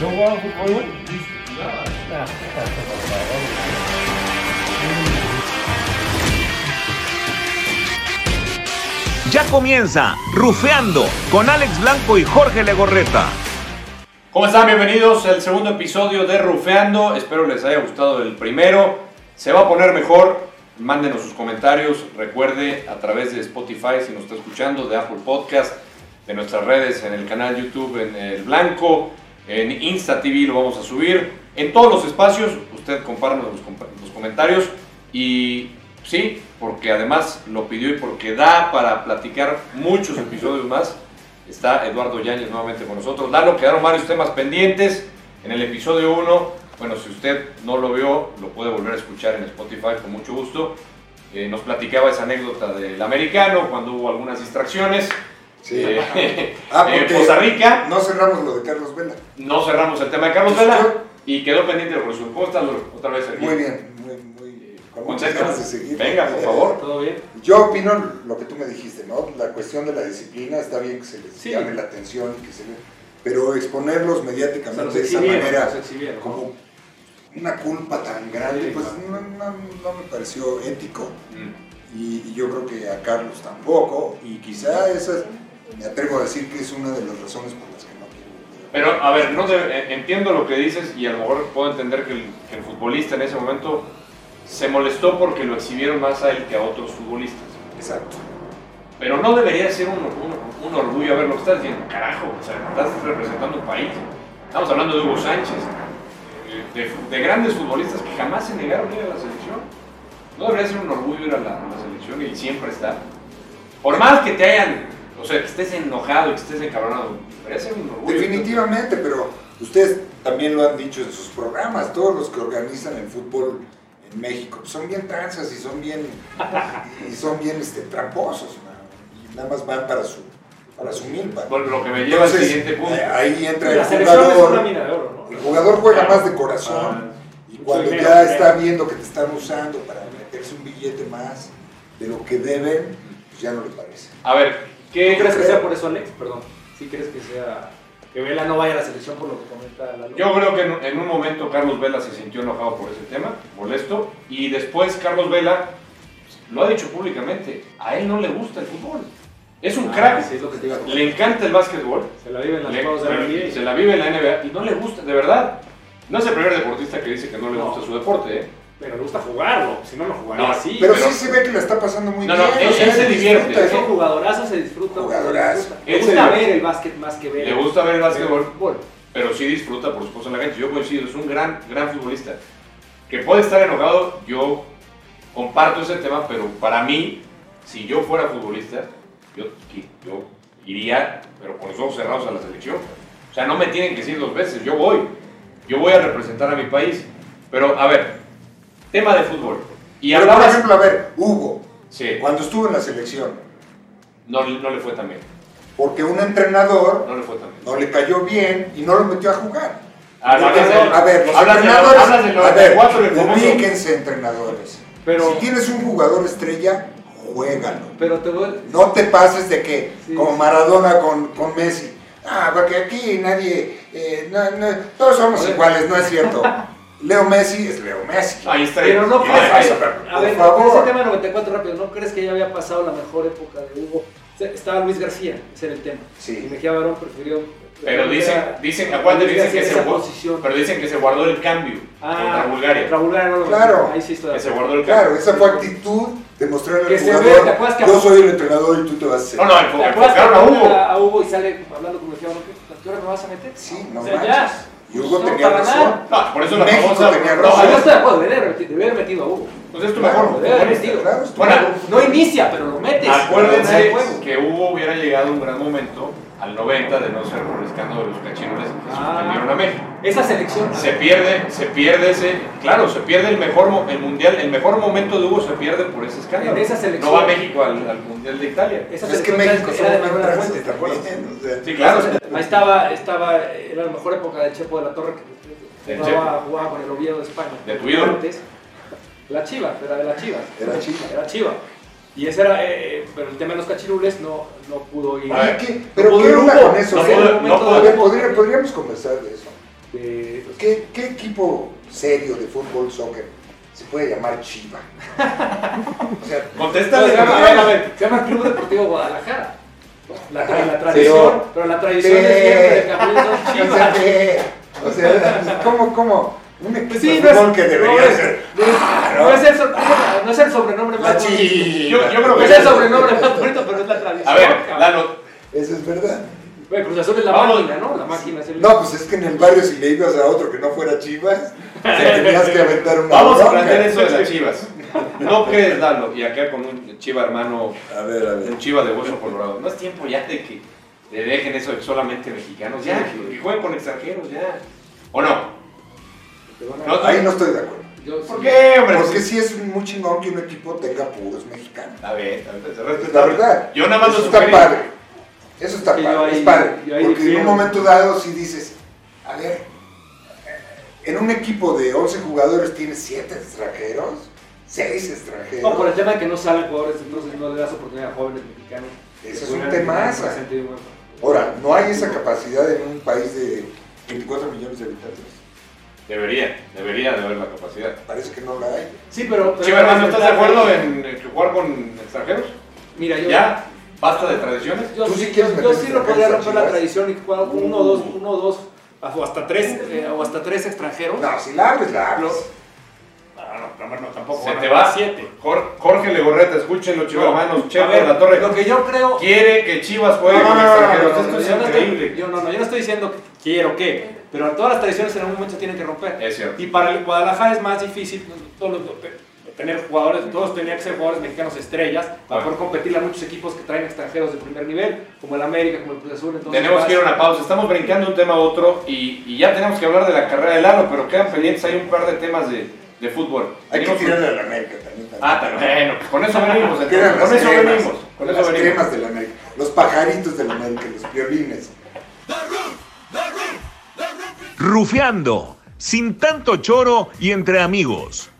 ¿No fútbol, güey? Ya comienza Rufeando con Alex Blanco y Jorge Legorreta. ¿Cómo están? Bienvenidos al segundo episodio de Rufeando. Espero les haya gustado el primero. Se va a poner mejor. Mándenos sus comentarios. Recuerde a través de Spotify, si nos está escuchando, de Apple Podcast, de nuestras redes, en el canal YouTube, en El Blanco, en Insta TV lo vamos a subir. En todos los espacios, usted compártanos los, com- los comentarios. Y sí, porque además lo pidió y porque da para platicar muchos episodios más. Está Eduardo Yáñez nuevamente con nosotros. Lalo, quedaron varios temas pendientes. En el episodio 1, bueno, si usted no lo vio, lo puede volver a escuchar en Spotify con mucho gusto. Eh, nos platicaba esa anécdota del americano cuando hubo algunas distracciones. Sí. Eh, Ah, en porque Costa Rica No cerramos lo de Carlos Vela. no cerramos el tema de Carlos Vela y quedó pendiente. ¿Cómo estás, Lalo? Otra vez aquí. Muy bien, muy, muy. Con muchas ganas de seguir. Venga, por favor. ¿Todo bien? Yo opino lo que tú me dijiste, ¿no? La cuestión de la disciplina está bien que se les Sí. llame la atención, que se le- pero exponerlos mediáticamente de esa manera, como una culpa tan grande, Sí, pues no, no- no me pareció ético. Mm. Y, y yo creo que a Carlos tampoco. Y quizá esa, es- me atrevo a decir que es una de las razones por las que no quiero. Pero, a ver, no eh, entiendo lo que dices y a lo mejor puedo entender que el, que el futbolista en ese momento se molestó porque lo exhibieron más a él que a otros futbolistas. Exacto. Pero no debería ser un, un- un orgullo a ver lo que estás diciendo. Carajo, o sea, estás representando un país. Estamos hablando de Hugo Sánchez, de, de grandes futbolistas que jamás se negaron a ir a la selección. No debería ser un orgullo ir a la, a la selección y siempre está. Por más que te hayan, o sea, que estés enojado y que estés encabronado, debería ser un orgullo. Definitivamente, pero ustedes también lo han dicho en sus programas, todos los que organizan el fútbol en México pues son bien tranzas y son bien y son bien este, tramposos, ¿no? y nada más van para su para su milpa. Bueno, lo que me lleva al Entonces, siguiente punto. eh, ahí entra el selección es una jugador. mina de oro, ¿no? El jugador juega Claro. más de corazón y Mucho cuando ya dinero. está viendo que te están usando para meterse un billete más de lo que deben, pues ya no le parece. A ver, ¿Tú ¿qué crees que sea por eso, Alex? Perdón. ¿Sí crees que sea que Vela no vaya a la selección por lo que comenta la Yo creo que en, en un momento Carlos Vela se sintió enojado por ese tema, molesto, y después Carlos Vela lo ha dicho públicamente, a él no le gusta el fútbol. Es un Ah, crack, sí, es lo que te iba a comentar. le encanta el básquetbol, Se la vive en las le- juegos de la NBA. se la vive en la NBA y no le gusta, de verdad. No es el primer deportista que dice que no le No. gusta su deporte, ¿eh? Pero le gusta jugarlo, si no, no jugaría No, así. Pero, pero- sí se ve que la está pasando muy No, bien. no, él- o sea, él se divierte, disfruta, Es un ¿no? jugadorazo, se disfruta. Jugadorazo. se disfruta. Él Le gusta ver el básquet más que ver Le gusta ver el básquetbol, pero sí disfruta, por supuesto, en la cancha. Yo coincido, es un gran, gran futbolista. Que puede estar enojado, yo comparto ese tema, pero para mí, si yo fuera futbolista, yo, yo iría, pero con los ojos cerrados a la selección. O sea, no me tienen que decir dos veces, yo voy. Yo voy a representar a mi país. Pero, a ver, tema de fútbol. Y Pero, por ejemplo, a ver, Hugo, Sí, cuando estuvo en la selección, no, no le fue tan bien. porque un entrenador No le fue tan bien. no le cayó bien y no lo metió a jugar. Ah, a ver, los entrenadores, hablas del a ver, 94, el famoso- ubíquense entrenadores. Pero- si tienes un jugador estrella, juégalo. Pero te voy. No te pases de que, Sí. como Maradona con, con Messi, ah, porque aquí nadie, eh, no, no, todos somos iguales, no es cierto. Leo Messi es Leo Messi. Ahí está. Pero no está. que, Por a ver, favor. ese tema 94 rápido, ¿no crees que ya había pasado la mejor época de Hugo? Estaba Luis García, ese era el tema. Sí. Y Mejía Barón prefirió. Pero dicen, dicen, acuérdate, dicen que se posición. pero dicen que se guardó el cambio Ah, contra Bulgaria. Contra Bulgaria no lo Claro. Ahí sí estoy de Que se guardó el cambio. Claro, esa fue actitud de mostrarle al Que se ve, jugador, ¿te acuerdas que- yo soy el entrenador y tú te vas a hacer. No, no, ¿Te enfo- acuerdas que enfocaron a Hugo. a Hugo y sale hablando con Mejía Barón? ¿qué? ¿A qué hora me vas a meter? Sí, no O sea, manches. ya. Y Hugo No, tenía para razón. nada. No, por eso la México famosa. tenía no, razón. No, yo estoy de acuerdo, debería haber metido- debería a Hugo. pues es tu Claro, mejor debe haber futbolista. metido. Claro, estoy Bueno. No inicia, pero lo metes. Acuérdense que Hugo hubiera llegado a un gran momento al 90 de no ser por el escándalo de los cachirules que Ah. suspendieron a México. Esa selección. Se pierde, se pierde ese, claro, se pierde el mejor, mo- el mundial, el mejor momento de Hugo se pierde por ese escándalo. Esa selección- No va México al, al mundial de Italia. Esa Es que selección México era de Manuel Fuentes, ¿te acuerdas? Sí, claro. Ahí estaba, estaba, era la mejor época de Chepo de la Torre que Del jugaba, jugaba con el Oviedo de España. De tu ídolo. Antes, la Chiva, era de la Chiva. Era Chiva. Era Chiva. Y ese era, eh, eh, pero el tema de los cachirules no, no pudo ir. A ver, ¿Y qué? ¿Pero No qué onda con eso? No ¿Qué? pudo- no A pudo- ver, podría- podríamos conversar de eso. de- ¿Qué, qué equipo serio de fútbol, soccer, se puede llamar Chiva? O sea, No, Contéstale. se, llama, a Miguel. ver, a ver, se llama Club Deportivo Guadalajara. La, tra- la tradición, Pero- pero, la tradición Sí. es siempre de Chivas. O sea, ¿cómo, cómo? Un equipo Pues sí, de no es, que debería no es- ser. no es- Ah, no es el, so- no es el sobrenombre más bonito. Yo- yo creo No que es el sobrenombre más bonito, pero es la tradición. A ver. Lalo, Eso es verdad. Güey, Cruz Azul es la Vamos. máquina, ¿no? La máquina es el... No, pues es que en el barrio si le ibas a otro que no fuera Chivas, te tenías que aventar una vamos a plantear eso de las chivas. ¿No crees, Lalo? Y acá con un chiva hermano, A ver, a ver. un chiva de hueso colorado. No es tiempo ya de que le dejen eso de solamente mexicanos. Ya, que jueguen con extranjeros, ya. ¿O no? No, Ahí no estoy de acuerdo. Yo ¿Por sí. qué, hombre? Porque sí es muy chingón que un equipo tenga puros mexicanos. A ver, a ver, es La verdad. Yo nada más Eso lo está padre. Eso está padre. ahí- es padre. Porque en un momento dado si dices, a ver, en un equipo de 11 jugadores tienes 7 extranjeros, 6 extranjeros. No, por el tema de que no salen jugadores, entonces no le das oportunidad a jóvenes mexicanos. Que es un bueno. Ahora, no hay esa capacidad en un país de 24 millones de habitantes. Debería, debería de haber la capacidad. Parece que no la hay. Sí, pero... pero hermano, la ¿estás de acuerdo en eh, jugar con extranjeros? Mira, yo... ¿Ya? ¿Basta de tradiciones? Yo, ¿Tú sí sí, quieres yo, yo sí lo podría romper la Chivas? tradición y jugar uno o dos, uno o dos, o hasta tres, eh, o hasta tres extranjeros. No, si la abres, la abres. No, no, no, tampoco. Se te va. siete. Jor- Jorge Legorreta, escúchenlo, Chiva, No, hermanos. a Chepe la Torre. Lo que yo creo... Quiere que Chivas juegue No, con no, no, no, extranjeros. no, no, Esto es yo no estoy- increíble. yo no, no, yo no estoy diciendo que quiero que, pero todas las tradiciones en algún momento se tienen que romper. Es cierto. Y para el Guadalajara es más difícil todos los- tener jugadores, todos tenían que ser jugadores mexicanos estrellas para Bueno. poder competirle a muchos equipos que traen extranjeros de primer nivel, como el América, como el Cruz Azul. Entonces, Tenemos que ir a una pausa. Estamos brincando de un tema a otro y, y ya tenemos que hablar de la carrera de Lalo, pero quedan pendientes. Hay un par de temas de, de fútbol. Hay que tirarle a la América también. Ah, también. Bueno, pues con eso venimos. Entonces, Con eso cremas, venimos. Con eso las venimos. cremas de la América. Los pajaritos de la América, los violines. Rufeando, sin tanto choro y entre amigos.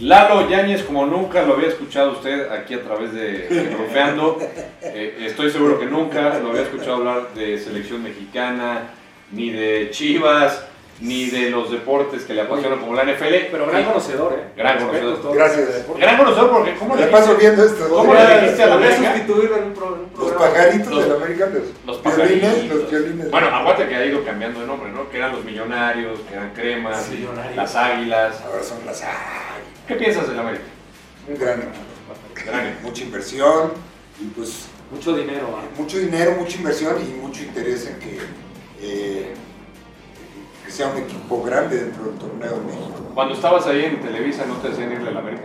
Lalo Yáñez, como nunca lo había escuchado usted aquí a través de, de Rufeando, eh, estoy seguro que nunca lo había escuchado hablar de selección mexicana, ni de Chivas, ni de los deportes que le apasionan como la NFL. Pero gran Sí. conocedor, ¿eh? Gran conocedor. todos. Gracias. Gran conocedor porque ¿cómo le la paso viendo esto. ¿Cómo le dijiste a la Voy a América? sustituirlo en un, pro- en un Los programa. pajaritos Los- de la América, los, pajaritos. los violines. Bueno, aguante que ha ido cambiando de nombre, ¿no? Que eran los millonarios, que eran cremas, Millonarios. las águilas. Ahora son las ay, ¿Qué piensas del América? un gran. Mucha inversión y pues Mucho dinero, mucho dinero, mucha inversión y mucho interés en que, eh, que sea un equipo grande dentro del torneo de México. Cuando estabas ahí en Televisa no te decían irle al América,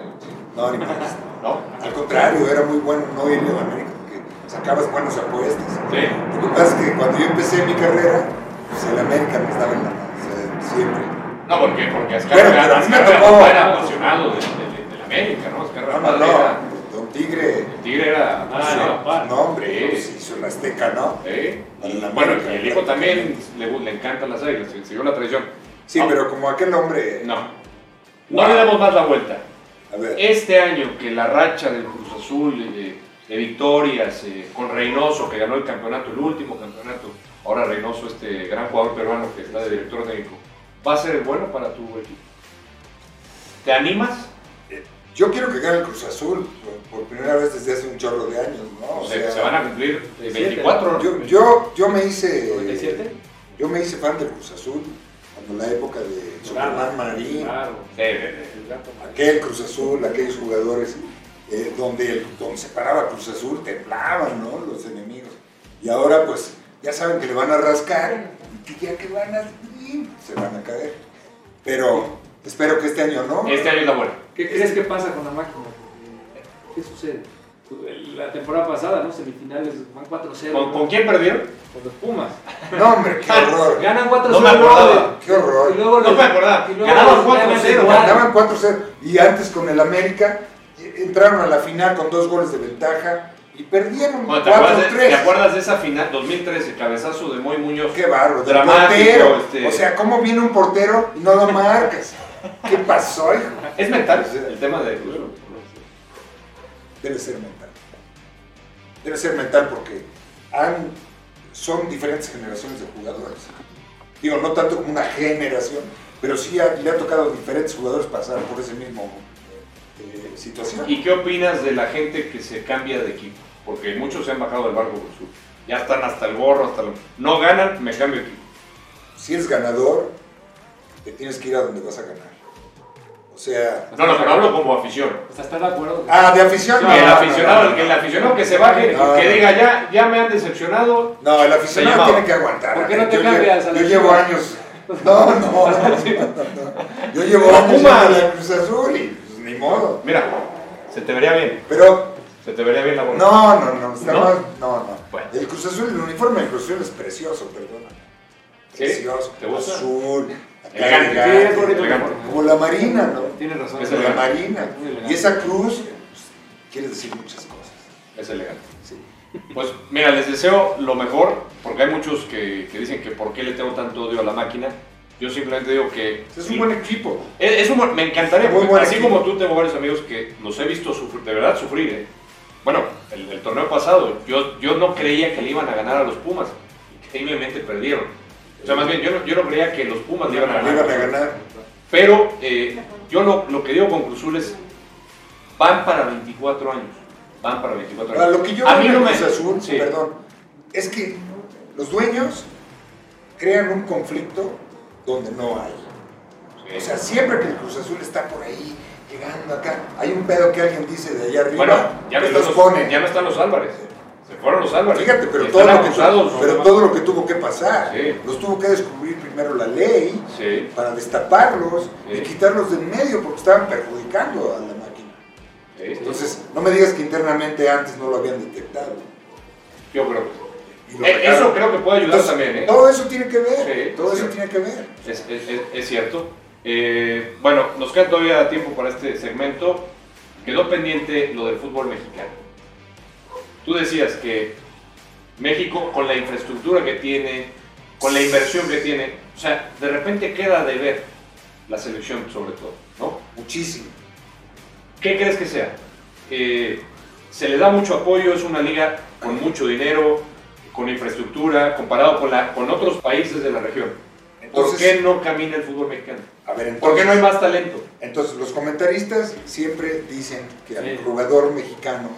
No, ni más. ¿no? Al contrario, era muy bueno no irle a la América porque sacabas buenas apuestas. Sí. Lo que pasa es que cuando yo empecé mi carrera, pues el América me estaba en la o sea, siempre. No, porque, porque Azcárraga Bueno, pero a mí me tocó- era apasionado de, de, de la América, ¿no? No, no, era- no. Don Tigre, Tigre era. Ah, no, hombre, Sí. pues, hizo la Azteca, ¿no? ¿eh? Para Y, la bueno, y el hijo también le, le encantan las águilas, siguió la tradición. Sí, No. pero como aquel hombre. No, no le damos más la vuelta. A ver, Este año que la racha del Cruz Azul eh, de victorias eh, con Reynoso, que ganó el campeonato, el último campeonato, ahora Reynoso, este gran jugador peruano que está de director técnico, ¿va a ser bueno para tu equipo? ¿Te animas? Yo quiero que gane el Cruz Azul por, por primera vez desde hace un chorro de años, ¿no? O se, sea, se van a cumplir eh, Siete. 24, ¿no? yo, yo, yo me hice. ¿97? Yo me hice fan del Cruz Azul cuando la época de Superman Marín, Claro. Aquel Cruz Azul, aquellos jugadores eh, donde, donde se paraba Cruz Azul, temblaban, ¿no? Los enemigos. Y ahora, pues, ya saben que le van a rascar y que ya que van a. se van a caer. Pero espero que este año no. Este año es la buena. ¿Qué crees que pasa con la máquina? ¿Qué sucede? La temporada pasada, ¿no? Semifinales, van 4-0. ¿Con, con quién perdieron? Con los Pumas. No, hombre, qué horror. Ganan 4-0. No me acordaba. Qué horror. Y luego No les- me acordaba. Ganaban les ganan 4-0, igual. Ganaban 4-0 y antes con el América eh, entraron a la final con dos goles de ventaja y perdieron Bueno, ¿te, acuerdas de, 4-3. te acuerdas de esa final 2013, cabezazo de Moy Muñoz? Qué barro, del Dramático, portero. este. O sea, ¿cómo viene un portero y no lo marcas? ¿Qué pasó, hijo? ¿Es mental el tema de? Debe ser mental. Debe ser mental porque han, son diferentes generaciones de jugadores. Digo, no tanto como una generación, pero sí ha- le ha tocado a diferentes jugadores pasar por ese mismo eh, situación. ¿Y qué opinas de la gente que se cambia de equipo? Porque muchos se han bajado del barco Cruz Azul. Ya están hasta el gorro, hasta el... No ganan, me cambio de equipo. Si eres ganador, te tienes que ir a donde vas a ganar. O sea, No, no, pero hablo como afición. O sea, ¿estás de acuerdo? ah, de afición. no, el aficionado, no, el, que- el aficionado que se baje, No, que diga ya, ya me han decepcionado. No, el aficionado tiene que aguantar. ¿Por qué no te Yo cambias la Yo llevo años. No, no, no, no, no. Yo llevo años en la Cruz Azul y pues, ni modo. Mira, se te vería bien. Pero Se te vería bien la bola. no, no, no, está ¿No? más- no, no. Bueno. El Cruz Azul, el uniforme del Cruz Azul es precioso, perdona. ¿Sí? Precioso. ¿Te gusta? Azul, Elegante. Sí, es bonito. Elegante. Como la Marina, ¿no? Tienes razón. Es la. Marina. Y esa cruz pues, quiere decir muchas cosas. Es elegante. Sí. Pues mira, les deseo lo mejor, porque hay muchos que, que dicen que por qué le tengo tanto odio a la máquina. Yo simplemente digo que... Es un buen equipo. Es, es un me encantaría, Muy buen así equipo. como tú tengo varios amigos que los he visto sufrir, de verdad sufrir. ¿eh? Bueno, el, el torneo pasado, yo, yo no creía que le iban a ganar a los Pumas. Increíblemente perdieron. O sea, más bien, yo no, yo no creía que los Pumas le iban a ganar. iban a ganar. Pero eh, yo lo, lo que digo con Cruzul es, van para 24 años. Van para 24 Ahora, años. lo que yo a mí no me... Cruz Azul, sí. perdón, es que los dueños crean un conflicto donde no hay. Sí. O sea, siempre que el Cruz Azul está por ahí, llegando acá, hay un pedo que alguien dice de allá arriba, bueno, ya no, están los los, pone. ya no están los Álvarez. Fueron los Álvarez. Fíjate, pero, todo lo, que acusados, tu- pero todo lo que tuvo que pasar, Sí. los tuvo que descubrir primero la ley Sí. para destaparlos y quitarlos del medio porque estaban perjudicando a la máquina. Entonces, no me digas que internamente antes no lo habían detectado. yo creo que regaron. Eso creo que puede ayudar Entonces, también, ¿eh? Todo eso tiene que ver, Sí, todo eso tiene que ver. Es, es- es- es cierto. Eh, bueno, nos queda todavía tiempo para este segmento. Quedó pendiente lo del fútbol mexicano. Tú decías que México, con la infraestructura que tiene, con la inversión que tiene, o sea, de repente queda de ver la selección sobre todo, ¿no? Muchísimo. ¿Qué crees que sea? Eh, se le da mucho apoyo, es una liga con mucho dinero, con infraestructura, comparado con, la, con otros países de la región. ¿Por Entonces, qué no camina el fútbol mexicano? A ver, entonces, ¿Por qué no hay más talento? entonces los comentaristas siempre dicen que al Sí. jugador mexicano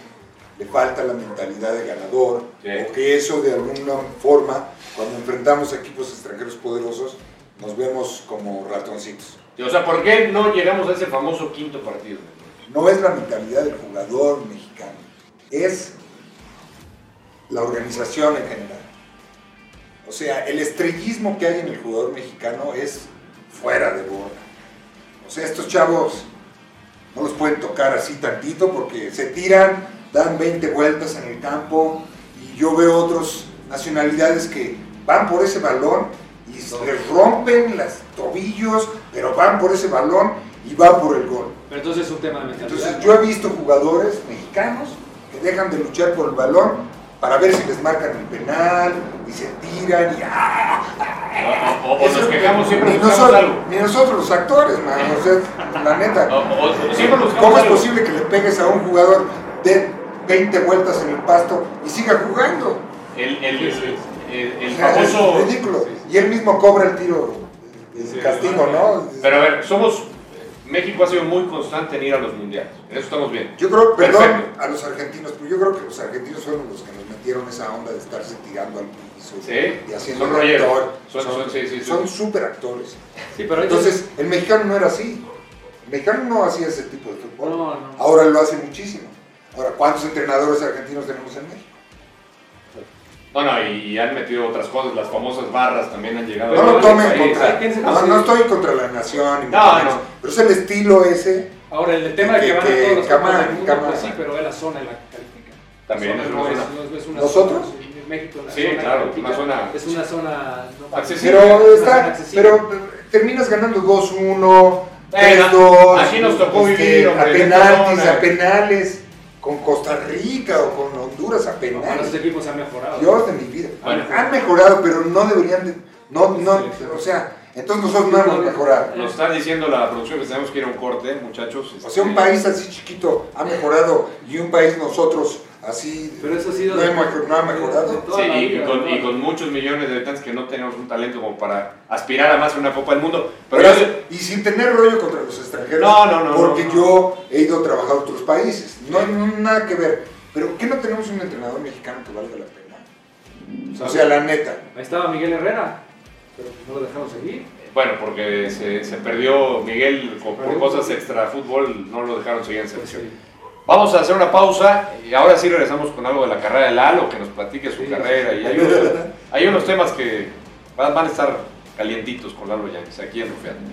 le falta la mentalidad de ganador Sí. o que eso de alguna forma, cuando enfrentamos equipos extranjeros poderosos, nos vemos como ratoncitos. O sea, ¿por qué no llegamos a ese famoso quinto partido? No es la mentalidad del jugador mexicano, es la organización en general. O sea, el estrellismo que hay en el jugador mexicano es fuera de borda. O sea, estos chavos no los pueden tocar así tantito porque se tiran, dan 20 vueltas en el campo y yo veo otras nacionalidades que van por ese balón y les rompen los tobillos, pero van por ese balón y van por el gol. Pero entonces es un tema de mentalidad. Entonces yo he visto jugadores mexicanos que dejan de luchar por el balón para ver si les marcan el penal y se tiran y ¡ah! O, o- o Eso- nos quejamos siempre ni, buscamos nosotros, algo. ni nosotros los actores, man, o sea, la neta. O, o- o siempre buscamos ¿Cómo es posible que le pegues a un jugador de 20 vueltas en el pasto y siga jugando? El, el, el- el famoso... Es ridículo. Y él mismo cobra el tiro, el castigo, ¿no? Pero a ver, somos... México ha sido muy constante en ir a los mundiales. En eso estamos bien. Yo creo, perdón Perfecto. a los argentinos, pero yo creo que los argentinos fueron los que nos metieron esa onda de estarse tirando al piso Sí, y haciendo son actor. Son- son- sí, sí, sí. son súper actores. Sí, pero Entonces, el mexicano no era así. El mexicano no hacía ese tipo de fútbol. No, no. Ahora lo hace muchísimo. Ahora, ¿cuántos entrenadores argentinos tenemos en México? No, no, y, y han metido otras cosas. Las famosas barras también han llegado. No lo otros tomen países. contra. ¿quién se No, no estoy contra la nación. No, no. Pero es el estilo ese. Ahora, el tema de que, Que- van a todos los Camara, campos del mundo, Camara. pues sí, pero es la zona en la que califican. También es no una es, zona. no es una ¿Nosotros? zona, sí, México, la Sí, zona claro, una zona- Es una zona... no, Accesible. Pero, una zona está, accesible. pero terminas ganando 2-1, Bueno, 3-2. aquí nos tocó este, vivir, hombre, A en penaltis, a penales. Con Costa Rica o con Honduras a penales. equipos han mejorado. Dios de mi vida. Bueno. Han mejorado, pero no deberían de. No, no, Sí, sí. o sea, entonces nosotros no hemos mejorado. Nos está diciendo la producción que tenemos que ir a un corte, muchachos. O sea, un Este, país así chiquito ha mejorado y un país nosotros así Pero eso ha sido no, de- mejor- no ha mejorado. Sí, y con, y con muchos millones de habitantes que no tenemos un talento como para aspirar a más una Copa del Mundo. Pero Pero yo- y sin tener rollo contra los extranjeros. No, no, no, Porque no, no. yo he ido a trabajar a otros países. No, no, nada que ver. Pero ¿qué no tenemos un entrenador mexicano que valga la pena? O sea, la neta. Ahí estaba Miguel Herrera, pero no lo dejaron seguir. Bueno, porque se, se perdió Miguel por cosas extra fútbol, no lo dejaron seguir en Pues selección. sí. Vamos a hacer una pausa y ahora sí regresamos con algo de la carrera de Lalo, que nos platique su Sí, carrera. sí. Y hay unos, hay unos temas que van, a estar calientitos con Lalo Yáñez aquí en Rufeando.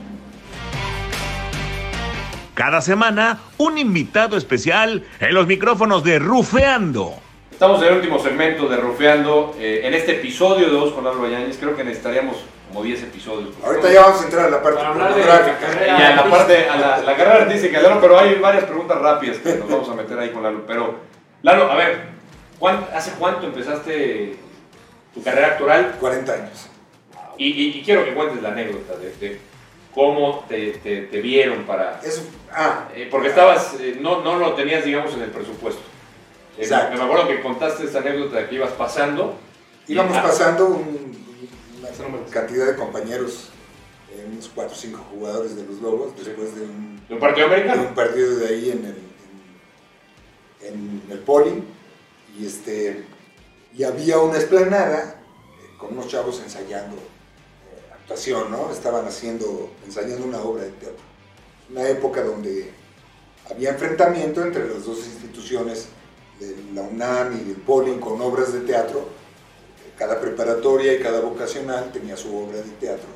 Cada semana, un invitado especial en los micrófonos de Rufeando. Estamos en el último segmento de Rufeando. eh, en este episodio de Dos con Lalo Yáñez, creo que necesitaríamos como 10 episodios. Ahorita ya vamos a entrar a la parte pornográfica. la Y a la parte, a la, la carrera artística Lalo, pero hay varias preguntas rápidas que nos vamos a meter ahí con Lalo. Pero, Lalo, a ver, ¿cuán- ¿hace cuánto empezaste tu carrera actoral? 40 años. Y, y- y quiero que cuentes la anécdota de, de cómo te, te- te vieron para... Eso, ah, eh, porque estabas, eh, no, no lo tenías, digamos, en el presupuesto. Eh, Exacto. me acuerdo que contaste esta anécdota de que ibas pasando. y- íbamos ah, pasando un- Cantidad de compañeros, eh, unos 4 o 5 jugadores de los Lobos, después de un, ¿De un partido de americano? un partido de ahí en el, en, en el Poli. Y, este, y había una esplanada eh, con unos chavos ensayando eh, actuación, ¿no? Estaban haciendo, ensayando una obra de teatro. Una época donde había enfrentamiento entre las dos instituciones de la UNAM y del Poli con obras de teatro. Cada preparatoria y cada vocacional tenía su obra de teatro.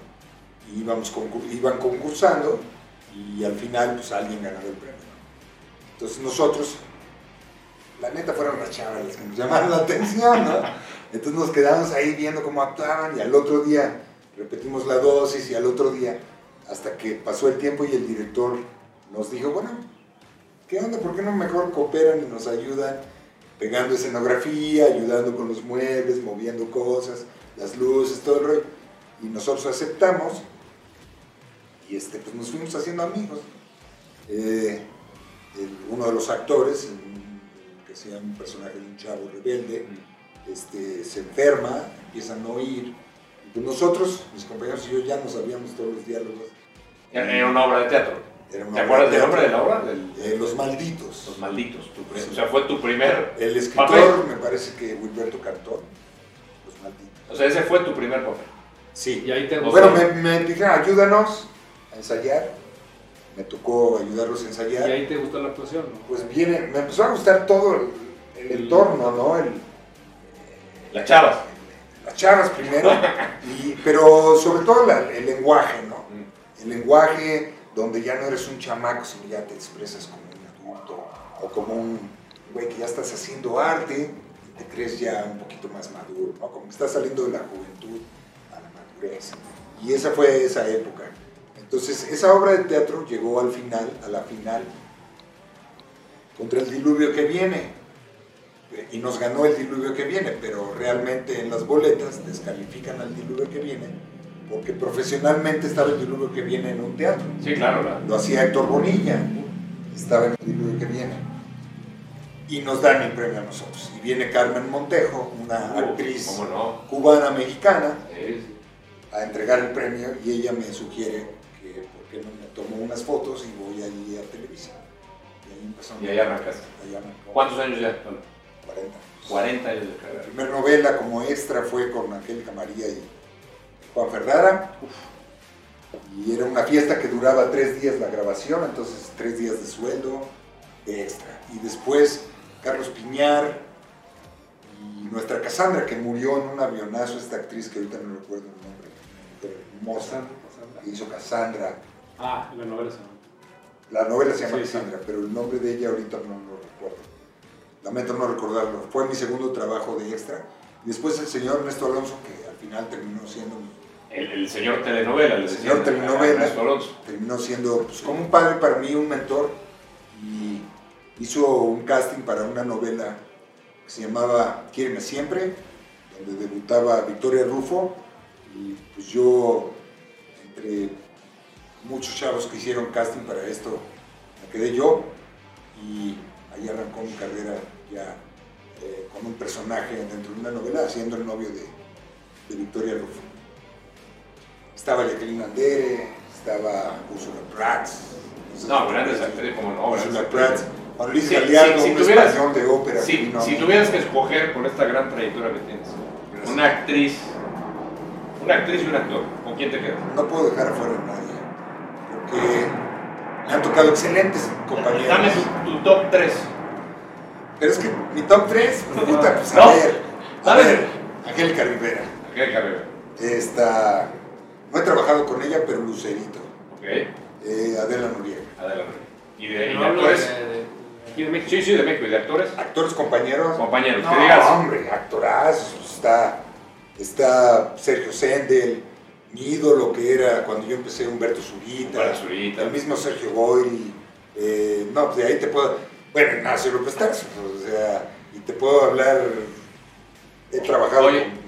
Y íbamos iban concursando y al final pues alguien ganaba el premio. Entonces nosotros, la neta fueron las chavas las que nos llamaron la atención, ¿no? Entonces nos quedamos ahí viendo cómo actuaban y al otro día repetimos la dosis y al otro día, hasta que pasó el tiempo y el director nos dijo, bueno, ¿qué onda? ¿Por qué no mejor cooperan y nos ayudan pegando escenografía, ayudando con los muebles, moviendo cosas, las luces, todo el rollo? Y nosotros aceptamos y este, pues nos fuimos haciendo amigos. Eh, el- uno de los actores, un- que sea un personaje de un chavo rebelde, este, se enferma, empieza a no oír. Y pues nosotros, mis compañeros y yo, ya no sabíamos todos los diálogos. Era una obra de teatro. ¿Te acuerdas del nombre de la obra? Del- Eh, los malditos. Los malditos. tu primer- o sea, fue tu primer. El escritor, Papel. me parece que Wilberto Cantón. Los malditos. O sea, ese fue tu primer papel. Sí. Y ahí te Bueno, gustó. me, me dijeron, ayúdanos a ensayar. Me tocó ayudarlos a ensayar. Y ahí te gustó la actuación, ¿no? Pues viene, me empezó a gustar todo el, el entorno, ¿no? El, Las chavas. las chavas primero, y, pero sobre todo la- el lenguaje, ¿no? Mm. El lenguaje donde ya no eres un chamaco, sino ya te expresas como un adulto o como un güey que ya estás haciendo arte y te crees ya un poquito más maduro, ¿no? Como estás saliendo de la juventud a la madurez. Y esa fue esa época. Entonces, esa obra de teatro llegó al final, a la final, contra el diluvio que viene. Y nos ganó el diluvio que viene, pero realmente en las boletas descalifican al diluvio que viene, porque profesionalmente estaba el diluvio que viene en un teatro. Sí, claro. la- Lo hacía Héctor Bonilla, estaba en el diluvio que viene. Y nos dan el premio a nosotros. Y viene Carmen Montejo, una Uh, actriz cubana-mexicana, a entregar el premio y ella me sugiere que por qué no me tomo unas fotos y voy allí a televisión. Y ahí empezó. Y ahí arrancaste. ¿Cuántos años ya? 40. 40 años de La carrera. primera novela como extra fue con Angélica María y Juan Ferrara. Y era una fiesta que duraba tres días la grabación, entonces tres días de sueldo extra. Y después Carlos Piñar y nuestra Cassandra, que murió en un avionazo, esta actriz que ahorita no recuerdo el nombre, mujer hermosa, que hizo Cassandra. Ah, la novela se llama. La novela se llama Sí, sí. Cassandra, pero el nombre de ella ahorita no lo recuerdo. Lamento no recordarlo. Fue mi segundo trabajo de extra. Y después el señor Ernesto Alonso, que al final terminó siendo, mi- El, el señor telenovela, le El señor telenovela. terminó siendo pues, como un padre para mí, un mentor. Y hizo un casting para una novela que se llamaba Quiéreme Siempre, donde debutaba Victoria Rufo. Y pues yo, entre muchos chavos que hicieron casting para esto, me quedé yo. Y ahí arrancó mi carrera ya eh, con un personaje dentro de una novela, haciendo el novio de, de Victoria Rufo. Estaba Jacqueline Andere, estaba Ursula Prats. sé No, grandes actrices, como no, Ursula. Prats. Juan Luis Sí, Galeano, sí, si un tuvieras- español de ópera. A si tuvieras que escoger con esta gran trayectoria que tienes, Gracias. una actriz, una actriz y un actor, ¿con quién te quedas? No puedo dejar afuera a nadie, porque me han tocado excelentes compañeros. Dame tu, tu top 3. Pero es que mi top 3, puta, pues a No. ver, a Dale. ver, Angélica Rivera. ¿Qué carrera? Está, no he trabajado con ella, pero Lucerito. Ok, Eh, Adela Noriega. adelante. ¿Y de, y de actores? de- de- aquí de México. Sí, sí, de México. ¿Y de actores? Actores compañeros. Compañeros, no, que digas. hombre, actorazos. Está, está Sergio Sendel, mi ídolo que era cuando yo empecé Humberto Zurita. Humberto Zurita. El mismo Sergio Goyri. eh, no, pues de ahí te puedo. Bueno, Ignacio López Tarso, o sea, y te puedo hablar. He trabajado Oye. con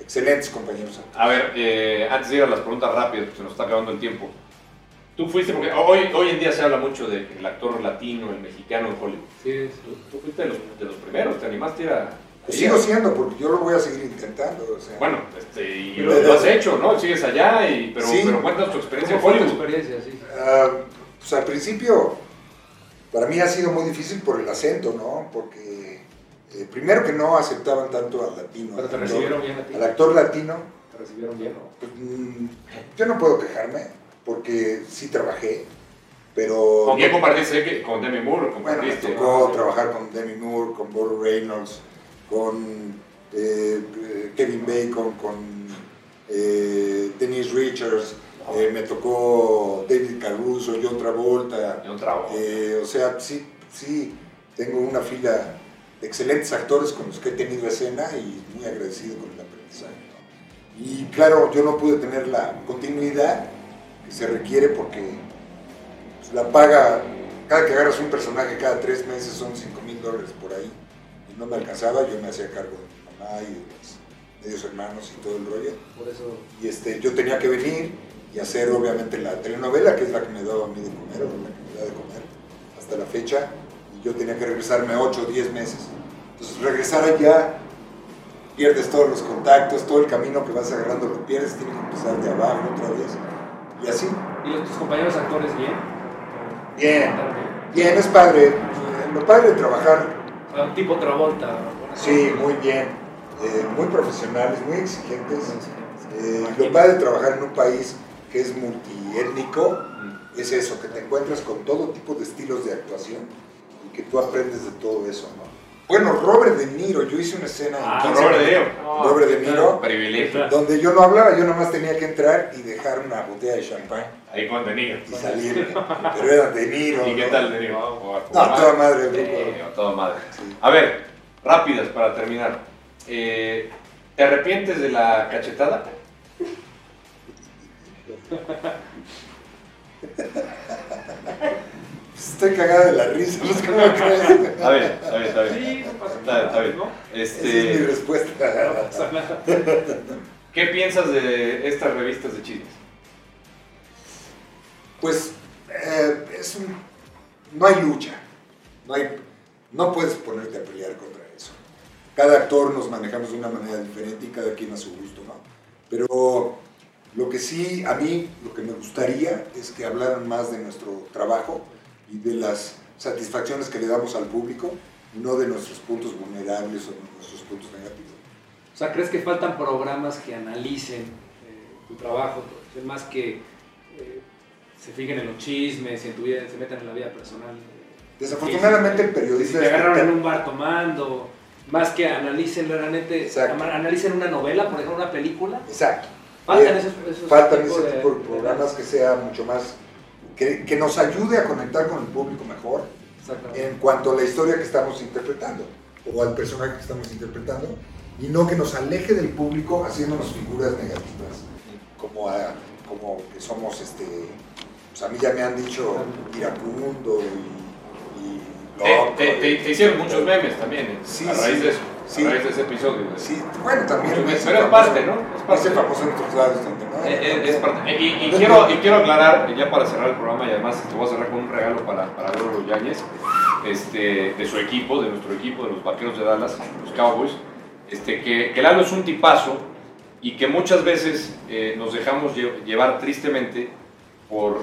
excelentes compañeros. A ver, eh, antes de ir a las preguntas rápidas, porque se nos está acabando el tiempo. Tú fuiste, porque hoy, hoy en día se habla mucho del actor latino, el mexicano en Hollywood. Sí, es- Tú, tú fuiste de los, de los primeros, te animaste a ir a... Pues sigo siendo, porque yo lo voy a seguir intentando. O sea, Bueno, este, y lo, lo has hecho, ¿no? Sigues allá, y, pero, Sí. pero cuéntanos tu experiencia en ¿Cómo fue tu Hollywood. experiencia? Sí, sí. Ah, pues al principio, para mí ha sido muy difícil por el acento, ¿no? Porque eh, primero que no aceptaban tanto al latino. Pero te al actor- recibieron bien a ti. Al actor latino, Te recibieron bien, ¿no? pues, mm, yo no puedo quejarme, porque sí trabajé, pero... ¿Con quién compartiste? ¿Con Demi Moore? Bueno, me tocó trabajar con Demi Moore, con Burt Reynolds, con eh, eh, Kevin Bacon, con eh, Denise Richards, eh, me tocó David Caruso, John Travolta, Yo trabajo. eh, o sea, sí, sí, tengo una fila excelentes actores con los que he tenido escena y muy agradecido con el aprendizaje. ¿no? Y claro, yo no pude tener la continuidad que se requiere porque pues, la paga, cada que agarras un personaje cada tres meses son 5 mil dólares por ahí. Y no me alcanzaba, yo me hacía cargo de mi mamá y de mis medios hermanos y todo el rollo. Por eso. Y este, yo tenía que venir y hacer obviamente la telenovela, que es la que me daba a mí de comer, o la que me da de comer hasta la fecha. Yo tenía que regresarme 8 o 10 meses. Entonces regresar allá, pierdes todos los contactos, todo el camino que vas agarrando lo pierdes, tienes que empezar de abajo otra vez. Y así. ¿Y los, tus compañeros actores bien? Bien, bien, es padre. Eh, Lo padre de trabajar, un tipo Travolta. sí, muy bien. Eh, muy profesionales, muy exigentes. Eh, lo padre de trabajar en un país que es multiétnico Mm. es eso, que te encuentras con todo tipo de estilos de actuación que tú aprendes de todo eso, ¿no? Bueno, Robert De Niro, yo hice una escena en Ah, 15 Robert De Niro. No, Robert De. Niro, Privilegio. donde yo no hablaba, yo nomás tenía que entrar y dejar una botella de champán Ahí con De Niro. y salirme. Pero era De Niro. ¿Y qué ¿no? tal De Niro? Oh, No, toda madre el grupo. A toda madre. Sí. A ver, rápidas para terminar. Eh, ¿Te arrepientes de la cachetada? Estoy cagada de la risa, no sé cómo crees. Está bien, está bien, está bien. Sí, no pasa Está, está bien. ¿no? Esa es mi Este, respuesta. No pasa nada. ¿Qué piensas de estas revistas de chismes? Pues eh, es un, no hay lucha, no, hay, no puedes ponerte a pelear contra eso. Cada actor nos manejamos de una manera diferente y cada quien a su gusto, ¿no? Pero lo que sí, a mí, lo que me gustaría es que hablaran más de nuestro trabajo y de las satisfacciones que le damos al público no de nuestros puntos vulnerables o nuestros puntos negativos. O sea, ¿crees que faltan programas que analicen eh, tu trabajo? Más que eh, se fijen en los chismes, en tu vida, se metan en la vida personal. Desafortunadamente el Si periodista... te es- agarraron en un bar tomando, más que analicen realmente, Exacto. analicen una novela, por ejemplo, una película. Exacto. Faltan Eh, esos, esos faltan ese de- tipo de programas que sea mucho más, que, que nos ayude a conectar con el público mejor en cuanto a la historia que estamos interpretando o al personaje que estamos interpretando y no que nos aleje del público haciéndonos figuras negativas como, a- como que somos este pues a mí ya me han dicho iracundo y, y Te, loco te- te- y- te hicieron muchos memes también eh, Sí, a raíz sí, de eso, sí. a raíz de ese episodio. sí bueno también pero es parte, ¿no? Es parte. hice famoso en otros lados no Eh, eh, también. es parte. Y, y quiero, y quiero aclarar, ya para cerrar el programa, y además te voy a cerrar con un regalo para, para Lolo Yáñez. este, de su equipo, de nuestro equipo, de los Vaqueros de Dallas, los Cowboys, este, que, que Lalo es un tipazo y que muchas veces eh, nos dejamos lle- llevar tristemente por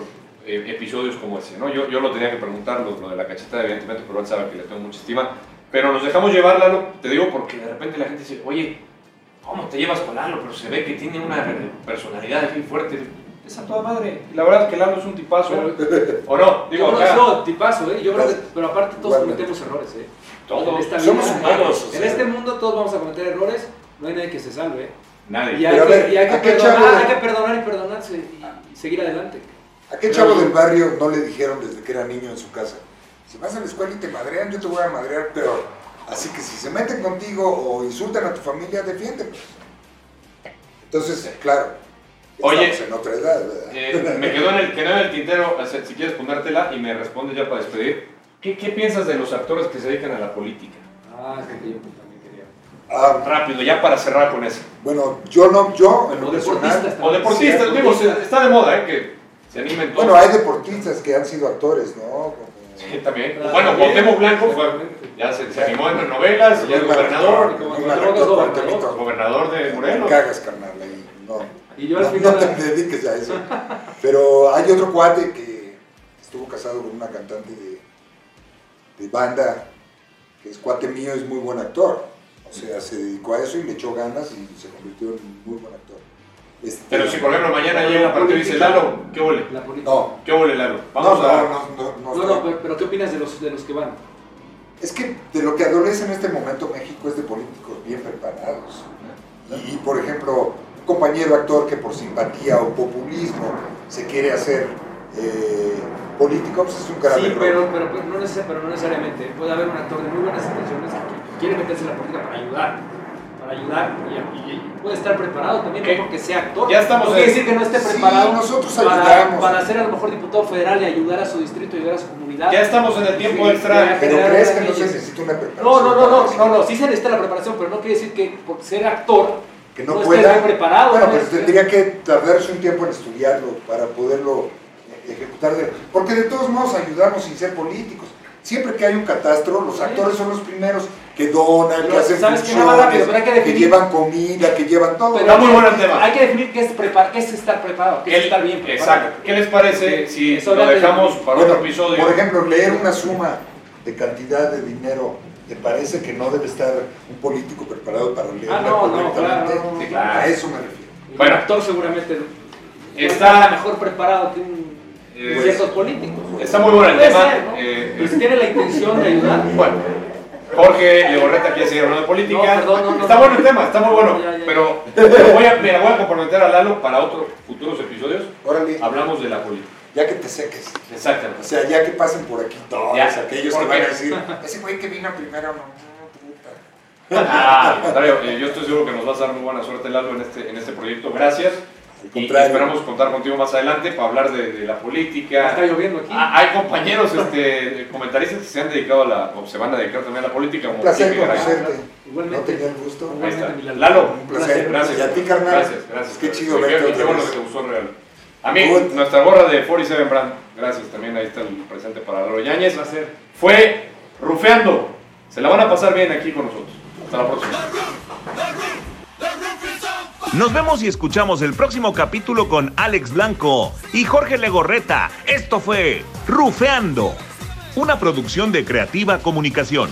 eh, episodios como ese. ¿no? Yo, yo lo tenía que preguntar, lo, lo de la cachetada, evidentemente, pero él sabe que le tengo mucha estima. Pero nos dejamos llevar, Lalo, te digo, porque de repente la gente dice, oye, ¿cómo te llevas con Lalo? Pero se ve que tiene una personalidad así fuerte. Es a toda madre. Y la verdad es que Lalo es un tipazo. ¿O no? Digo, Yo creo que acá, no, tipazo, ¿eh? Yo creo que, pero aparte todos cometemos errores, ¿eh? todos, En esta somos vida, humanos, o En sea. este mundo todos vamos a cometer errores, no hay nadie que se salve. ¿eh? nadie. Y hay, Pero que, ver, y hay que ¿a qué perdonar, chavo- hay que perdonar y perdonarse y, y seguir adelante. ¿A qué chavo del barrio no le dijeron desde que era niño en su casa? Si vas a la escuela y te madrean, yo te voy a madrear peor. Así que si se meten contigo o insultan a tu familia, defiéndelos. Entonces, claro, Oye, en otra edad. Eh, me quedó en el, quedó en el tintero, o sea, si quieres ponértela y me respondes ya para despedir. ¿Qué, ¿Qué piensas de los actores que se dedican a la política? Ah, es que yo también quería. Ah, Rápido, ya para cerrar con eso. bueno, yo no, yo en lo O personal, deportistas O deportistas, Sí, digo, está de moda, ¿eh? Que se animen todos. bueno, hay deportistas que han sido actores, ¿no? Sí, también. Bueno, también. Cuauhtémoc Blanco fue, ya se, se animó en las novelas, ya gobernador, gobernador. De Morelos. cagas, carnal, ahí, no. Y yo al No, final. no te dediques a eso. Pero hay otro cuate que estuvo casado con una cantante de, de banda, que es cuate mío, es muy buen actor. O sea, se dedicó a eso y le echó ganas y se convirtió en muy buen actor. Este, Pero si por ejemplo mañana llega un partido y dice Lalo, ¿qué huele? La política. No, ¿Qué huele Lalo? Vamos no, a... no, no, no No, pero, pero ¿qué opinas de los, de los que van? Es que de lo que adolece en este momento México es de políticos bien preparados. Y, y, por ejemplo, un compañero actor que por simpatía o populismo se quiere hacer eh, político, pues es un grave Sí, pero, pero, pero no neces- pero no necesariamente. Puede haber un actor de muy buenas intenciones que quiere meterse en la política para ayudar. Para ayudar y, puede estar preparado también, ¿Qué? no porque sea actor. Ya estamos no quiere decir que no esté Sí, preparado nosotros para, ayudamos. para ser a lo mejor diputado federal y ayudar a su distrito, ayudar a su comunidad. Ya estamos en el tiempo Sí, extra. Pero crees que no se necesita una preparación. No, no, no, no, no, no, sí se necesita la preparación, pero no quiere decir que por ser actor Que no, no esté pueda. bien preparado. Bueno, ¿no? pero tendría que tardarse un tiempo en estudiarlo para poderlo eh, ejecutar. de- Porque de todos modos ayudamos sin ser políticos. Siempre que hay un catastro, los Sí. actores son los primeros que donan, que hacen ¿sabes qué? Más rápido, pero hay que que llevan comida, que llevan todo. Pero muy hay- bueno el tema. Hay que definir qué es, prepar, qué es estar preparado, qué es El- estar bien preparado. Exacto. ¿Qué les parece Sí, si eso lo dejamos para Bueno, otro episodio? Por ejemplo, leer una suma de cantidad de dinero, ¿te parece que no debe estar un político preparado para leerla Ah, no, no, correctamente? claro, no, no, Sí, claro. A eso me refiero. Bueno. un actor seguramente está mejor preparado que un, Eh, ciertos políticos. Está muy bueno el Puede tema. ser, ¿no? eh, Pero si tiene la intención de ayudar. Bueno, Jorge Legorreta quiere seguir hablando de política. No, perdón, no, no, está no. bueno el tema, está muy bueno. Ya, ya, ya. Pero me voy, a, me voy a comprometer a Lalo para otros futuros episodios. Órale, Hablamos de la política. ya que te seques. O Exactamente. sea, ya que pasen por aquí todos Ya, aquellos que ¿por van a decir, ese güey que vino primero, no, puta. Ah, al contrario, eh, yo estoy seguro que nos vas a dar muy buena suerte, Lalo, en este, en este proyecto. Gracias. Al Y esperamos contar contigo más adelante para hablar de, de la política. Está lloviendo aquí. Ah, hay compañeros este, comentaristas que se han dedicado a la, o se van a dedicar también a la política. Un placer conocerte. No Igualmente. tenía el gusto. Ahí está. Lalo, Un placer. Gracias. Y a ti, carnal. Gracias, gracias. Qué chido Qué- verte Qué bueno que te gustó el regalo. A mí, Good. nuestra gorra de 47 Brand, gracias también, ahí está el presente para Lalo Yáñez. Un placer. Fue Rufeando. Se la van a pasar bien aquí con nosotros. Hasta la próxima. Nos vemos y escuchamos el próximo capítulo con Alex Blanco y Jorge Legorreta. Esto fue Rufeando, una producción de Creativa Comunicación.